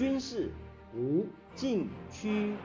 军事无禁区。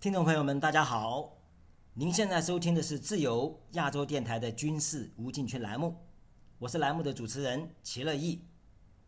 听众朋友们，大家好！您现在收听的是自由亚洲电台的军事无禁区栏目，我是栏目的主持人齐乐意。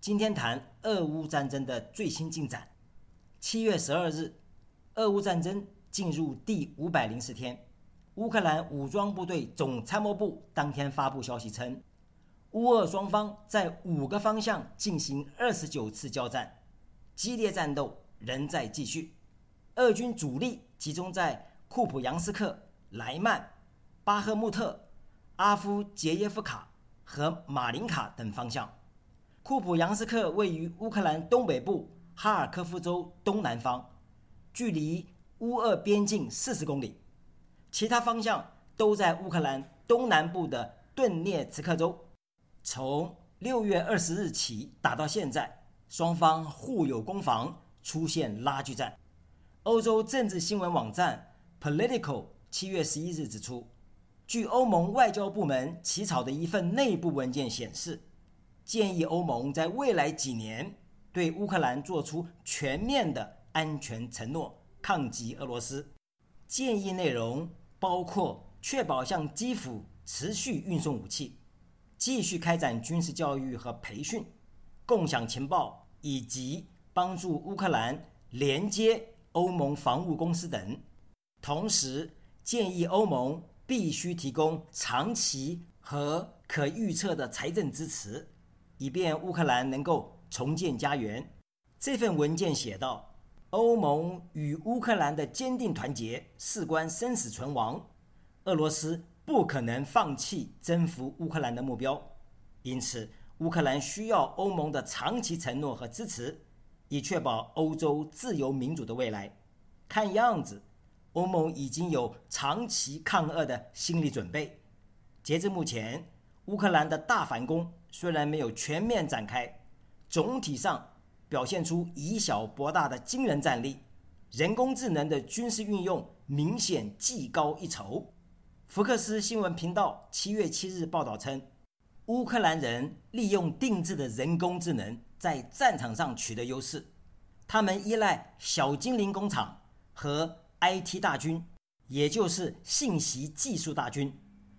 今天谈俄乌战争的最新进展。七月十二日，俄乌战争进入第五百零四天，乌克兰武装部队总参谋部当天发布消息称，乌俄双方在五个方向进行二十九次交战，激烈战斗仍在继续。俄军主力集中在库普扬斯克、莱曼、巴赫穆特、阿夫杰耶夫卡和马林卡等方向。库普扬斯克位于乌克兰东北部哈尔科夫州东南方，距离乌俄边境四十公里。其他方向都在乌克兰东南部的顿涅茨克州。从六月二十日起打到现在，双方互有攻防，出现拉锯战。欧洲政治新闻网站 Political 七月十一日指出，据欧盟外交部门起草的一份内部文件显示，建议欧盟在未来几年对乌克兰做出全面的安全承诺，抗击俄罗斯。建议内容包括确保向基辅持续运送武器，继续开展军事教育和培训，共享情报，以及帮助乌克兰连接。欧盟防务公司等，同时建议欧盟必须提供长期和可预测的财政支持，以便乌克兰能够重建家园。这份文件写道：“欧盟与乌克兰的坚定团结事关生死存亡，俄罗斯不可能放弃征服乌克兰的目标，因此乌克兰需要欧盟的长期承诺和支持。”以确保欧洲自由民主的未来。看样子，欧盟已经有长期抗俄的心理准备。截至目前，乌克兰的大反攻虽然没有全面展开，总体上表现出以小博大的惊人战力，人工智能的军事运用明显技高一筹。福克斯新闻频道七月七日报道称，乌克兰人利用定制的人工智能。在战场上取得优势，他们依赖小精灵工厂和 IT 大军，也就是信息技术大军，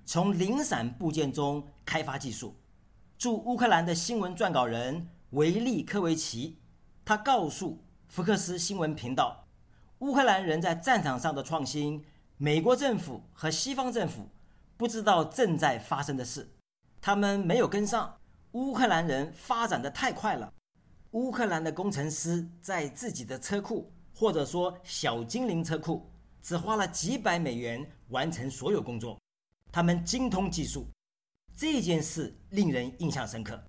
从零散部件中开发技术。驻乌克兰的新闻撰稿人维利科维奇，他告诉福克斯新闻频道，乌克兰人在战场上的创新，美国政府和西方政府不知道正在发生的事，他们没有跟上。乌克兰人发展的太快了，乌克兰的工程师在自己的车库，或者说小精灵车库，只花了几百美元完成所有工作。他们精通技术，这件事令人印象深刻。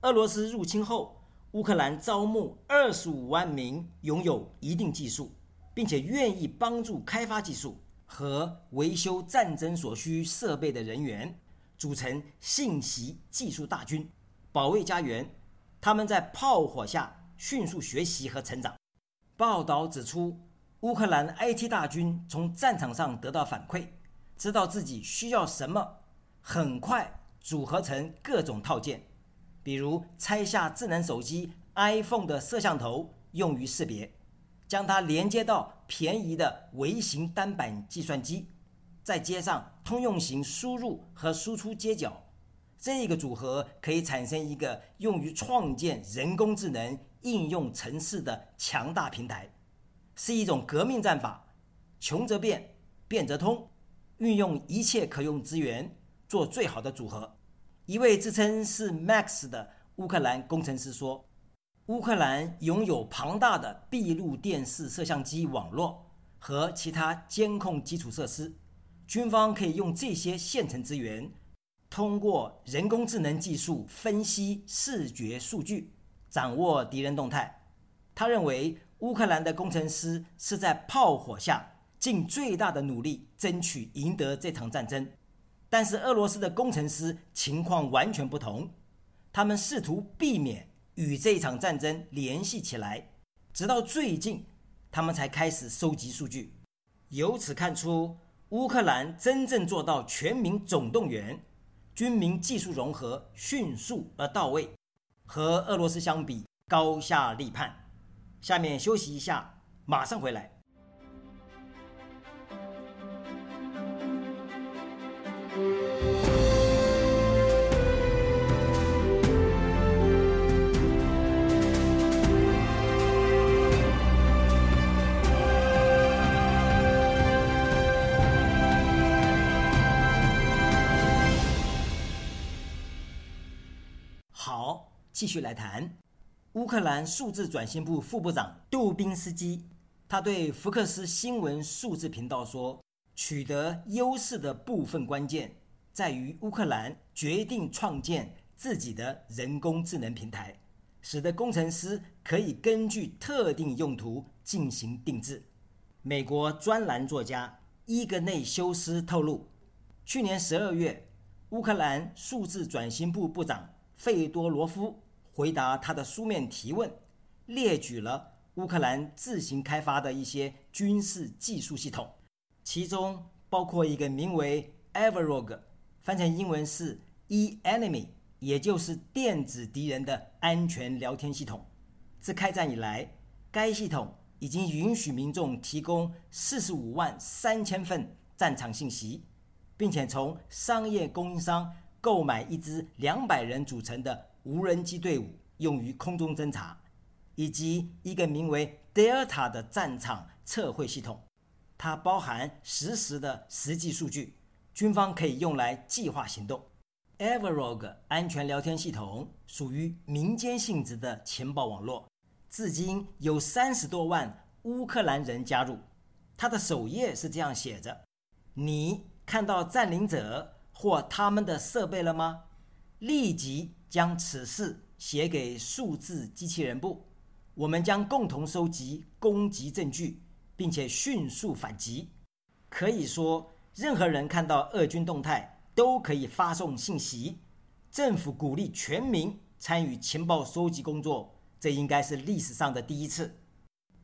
俄罗斯入侵后，乌克兰招募二十五万名拥有一定技术，并且愿意帮助开发技术和维修战争所需设备的人员。组成信息技术大军，保卫家园。他们在炮火下迅速学习和成长。报道指出，乌克兰 IT 大军从战场上得到反馈，知道自己需要什么，很快组合成各种套件，比如拆下智能手机 iPhone 的摄像头用于识别，将它连接到便宜的微型单板计算机。再接上通用型输入和输出接角，这个组合可以产生一个用于创建人工智能应用程式的强大平台，是一种革命战法。穷则变，变则通，运用一切可用资源做最好的组合。一位自称是 Max 的乌克兰工程师说：“乌克兰拥有庞大的闭路电视摄像机网络和其他监控基础设施。”军方可以用这些现成资源，通过人工智能技术分析视觉数据，掌握敌人动态。他认为乌克兰的工程师是在炮火下尽最大的努力争取赢得这场战争，但是俄罗斯的工程师情况完全不同，他们试图避免与这场战争联系起来，直到最近，他们才开始收集数据。由此看出，乌克兰真正做到全民总动员，军民技术融合迅速而到位，和俄罗斯相比高下立判。下面休息一下，马上回来。继续来谈。乌克兰数字转型部副部长杜宾斯基，他对福克斯新闻数字频道说：“取得优势的部分关键在于乌克兰决定创建自己的人工智能平台，使得工程师可以根据特定用途进行定制。”美国专栏作家伊格内修斯透露，去年十二月，乌克兰数字转型部部长。费多罗夫回答他的书面提问，列举了乌克兰自行开发的一些军事技术系统，其中包括一个名为 Everog，翻成英文是 E-enemy，也就是电子敌人的安全聊天系统。自开战以来，该系统已经允许民众提供四十五万三千份战场信息，并且从商业供应商。购买一支两百人组成的无人机队伍，用于空中侦察，以及一个名为 Delta 的战场测绘系统。它包含实时的实际数据，军方可以用来计划行动。Everog 安全聊天系统属于民间性质的情报网络，至今有三十多万乌克兰人加入。它的首页是这样写着：“你看到占领者。”或他们的设备了吗？立即将此事写给数字机器人部，我们将共同收集攻击证据，并且迅速反击。可以说，任何人看到俄军动态都可以发送信息。政府鼓励全民参与情报收集工作，这应该是历史上的第一次。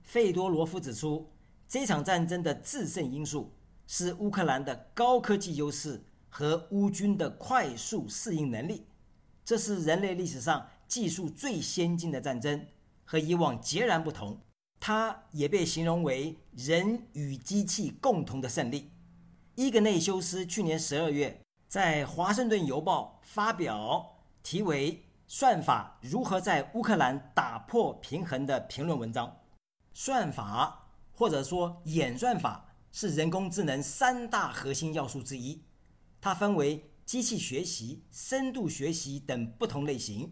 费多罗夫指出，这场战争的制胜因素是乌克兰的高科技优势。和乌军的快速适应能力，这是人类历史上技术最先进的战争，和以往截然不同。它也被形容为人与机器共同的胜利。伊格内修斯去年十二月在《华盛顿邮报》发表题为《算法如何在乌克兰打破平衡》的评论文章。算法或者说演算法是人工智能三大核心要素之一。它分为机器学习、深度学习等不同类型。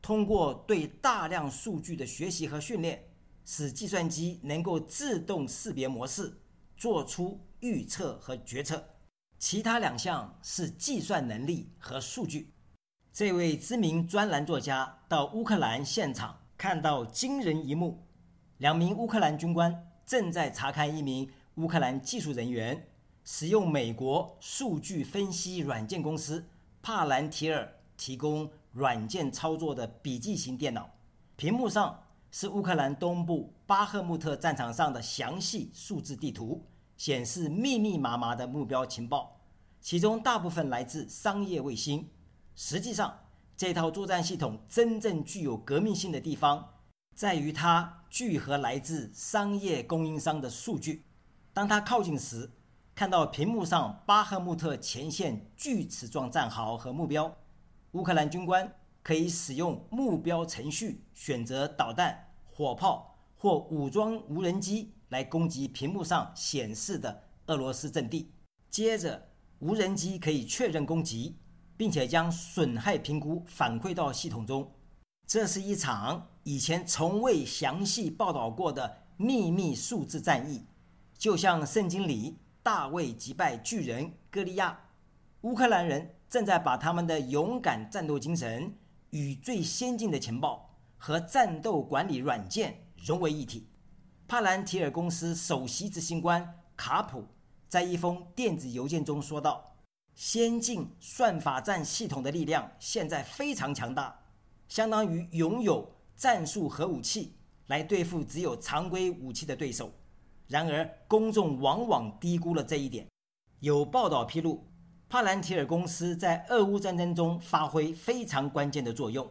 通过对大量数据的学习和训练，使计算机能够自动识别模式，做出预测和决策。其他两项是计算能力和数据。这位知名专栏作家到乌克兰现场，看到惊人一幕：两名乌克兰军官正在查看一名乌克兰技术人员。使用美国数据分析软件公司帕兰提尔提供软件操作的笔记型电脑，屏幕上是乌克兰东部巴赫穆特战场上的详细数字地图，显示密密麻麻的目标情报，其中大部分来自商业卫星。实际上，这套作战系统真正具有革命性的地方，在于它聚合来自商业供应商的数据。当它靠近时，看到屏幕上巴赫穆特前线锯齿状战壕和目标，乌克兰军官可以使用目标程序选择导弹、火炮或武装无人机来攻击屏幕上显示的俄罗斯阵地。接着，无人机可以确认攻击，并且将损害评估反馈到系统中。这是一场以前从未详细报道过的秘密数字战役，就像圣经里。大卫击败巨人歌利亚，乌克兰人正在把他们的勇敢战斗精神与最先进的情报和战斗管理软件融为一体。帕兰提尔公司首席执行官卡普在一封电子邮件中说道：“先进算法战系统的力量现在非常强大，相当于拥有战术核武器来对付只有常规武器的对手。”然而，公众往往低估了这一点。有报道披露，帕兰提尔公司在俄乌战争中发挥非常关键的作用。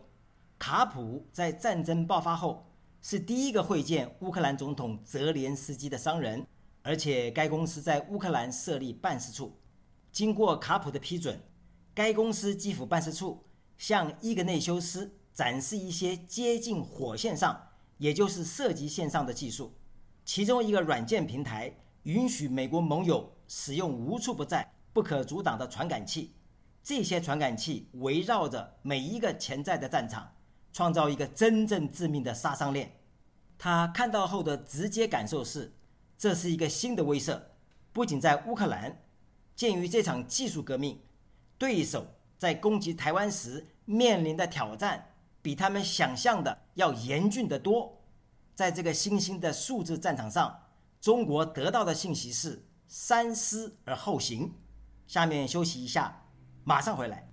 卡普在战争爆发后是第一个会见乌克兰总统泽连斯基的商人，而且该公司在乌克兰设立办事处。经过卡普的批准，该公司基辅办事处向伊格内修斯展示一些接近火线上，也就是射击线上的技术。其中一个软件平台允许美国盟友使用无处不在、不可阻挡的传感器，这些传感器围绕着每一个潜在的战场，创造一个真正致命的杀伤链。他看到后的直接感受是，这是一个新的威慑。不仅在乌克兰，鉴于这场技术革命，对手在攻击台湾时面临的挑战比他们想象的要严峻得多。在这个新兴的数字战场上，中国得到的信息是三思而后行。下面休息一下，马上回来。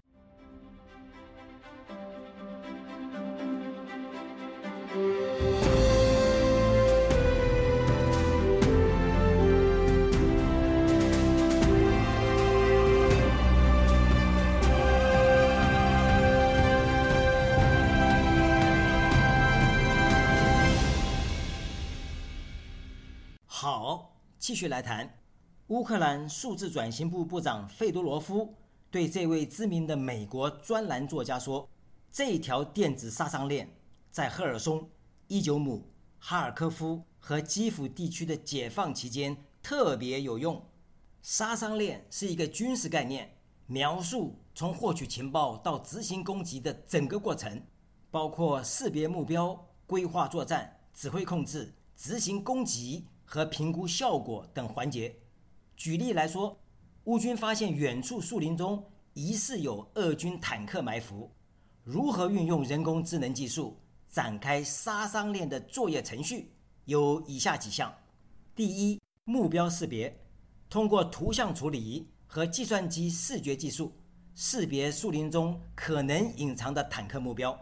继续来谈。乌克兰数字转型部部长费多罗夫对这位知名的美国专栏作家说：“这条电子杀伤链在赫尔松、伊久姆、哈尔科夫和基辅地区的解放期间特别有用。杀伤链是一个军事概念，描述从获取情报到执行攻击的整个过程，包括识别目标、规划作战、指挥控制、执行攻击。”和评估效果等环节。举例来说，乌军发现远处树林中疑似有俄军坦克埋伏，如何运用人工智能技术展开杀伤链的作业程序？有以下几项：第一，目标识别，通过图像处理和计算机视觉技术识别树林中可能隐藏的坦克目标；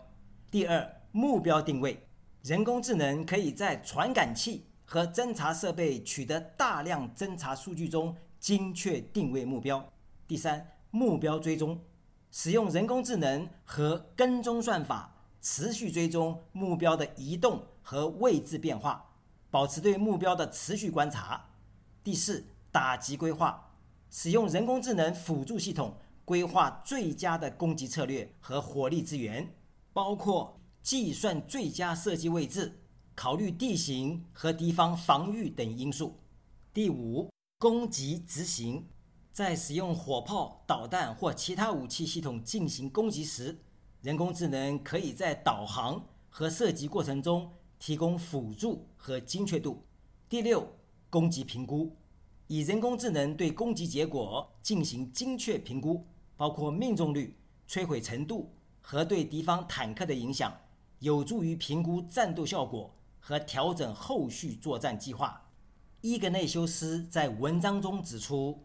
第二，目标定位，人工智能可以在传感器。和侦察设备取得大量侦察数据中精确定位目标。第三，目标追踪，使用人工智能和跟踪算法持续追踪目标的移动和位置变化，保持对目标的持续观察。第四，打击规划，使用人工智能辅助系统规划最佳的攻击策略和火力资源，包括计算最佳射击位置。考虑地形和敌方防御等因素。第五，攻击执行，在使用火炮、导弹或其他武器系统进行攻击时，人工智能可以在导航和射击过程中提供辅助和精确度。第六，攻击评估，以人工智能对攻击结果进行精确评估，包括命中率、摧毁程度和对敌方坦克的影响，有助于评估战斗效果。和调整后续作战计划。伊格内修斯在文章中指出，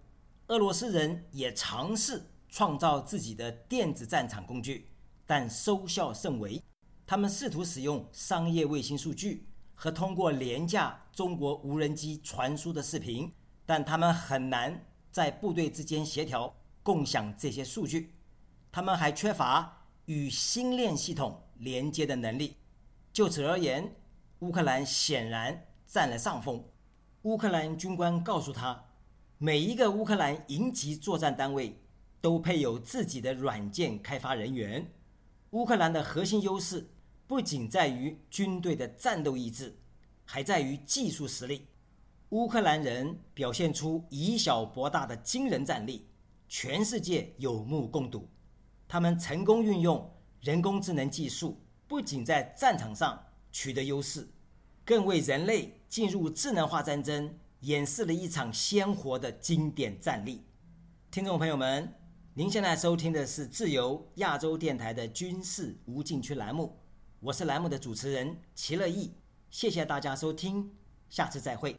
俄罗斯人也尝试创造自己的电子战场工具，但收效甚微。他们试图使用商业卫星数据和通过廉价中国无人机传输的视频，但他们很难在部队之间协调共享这些数据。他们还缺乏与星链系统连接的能力。就此而言。乌克兰显然占了上风。乌克兰军官告诉他，每一个乌克兰营级作战单位都配有自己的软件开发人员。乌克兰的核心优势不仅在于军队的战斗意志，还在于技术实力。乌克兰人表现出以小博大的惊人战力，全世界有目共睹。他们成功运用人工智能技术，不仅在战场上。取得优势，更为人类进入智能化战争演示了一场鲜活的经典战例。听众朋友们，您现在收听的是自由亚洲电台的军事无禁区栏目，我是栏目的主持人齐乐意，谢谢大家收听，下次再会。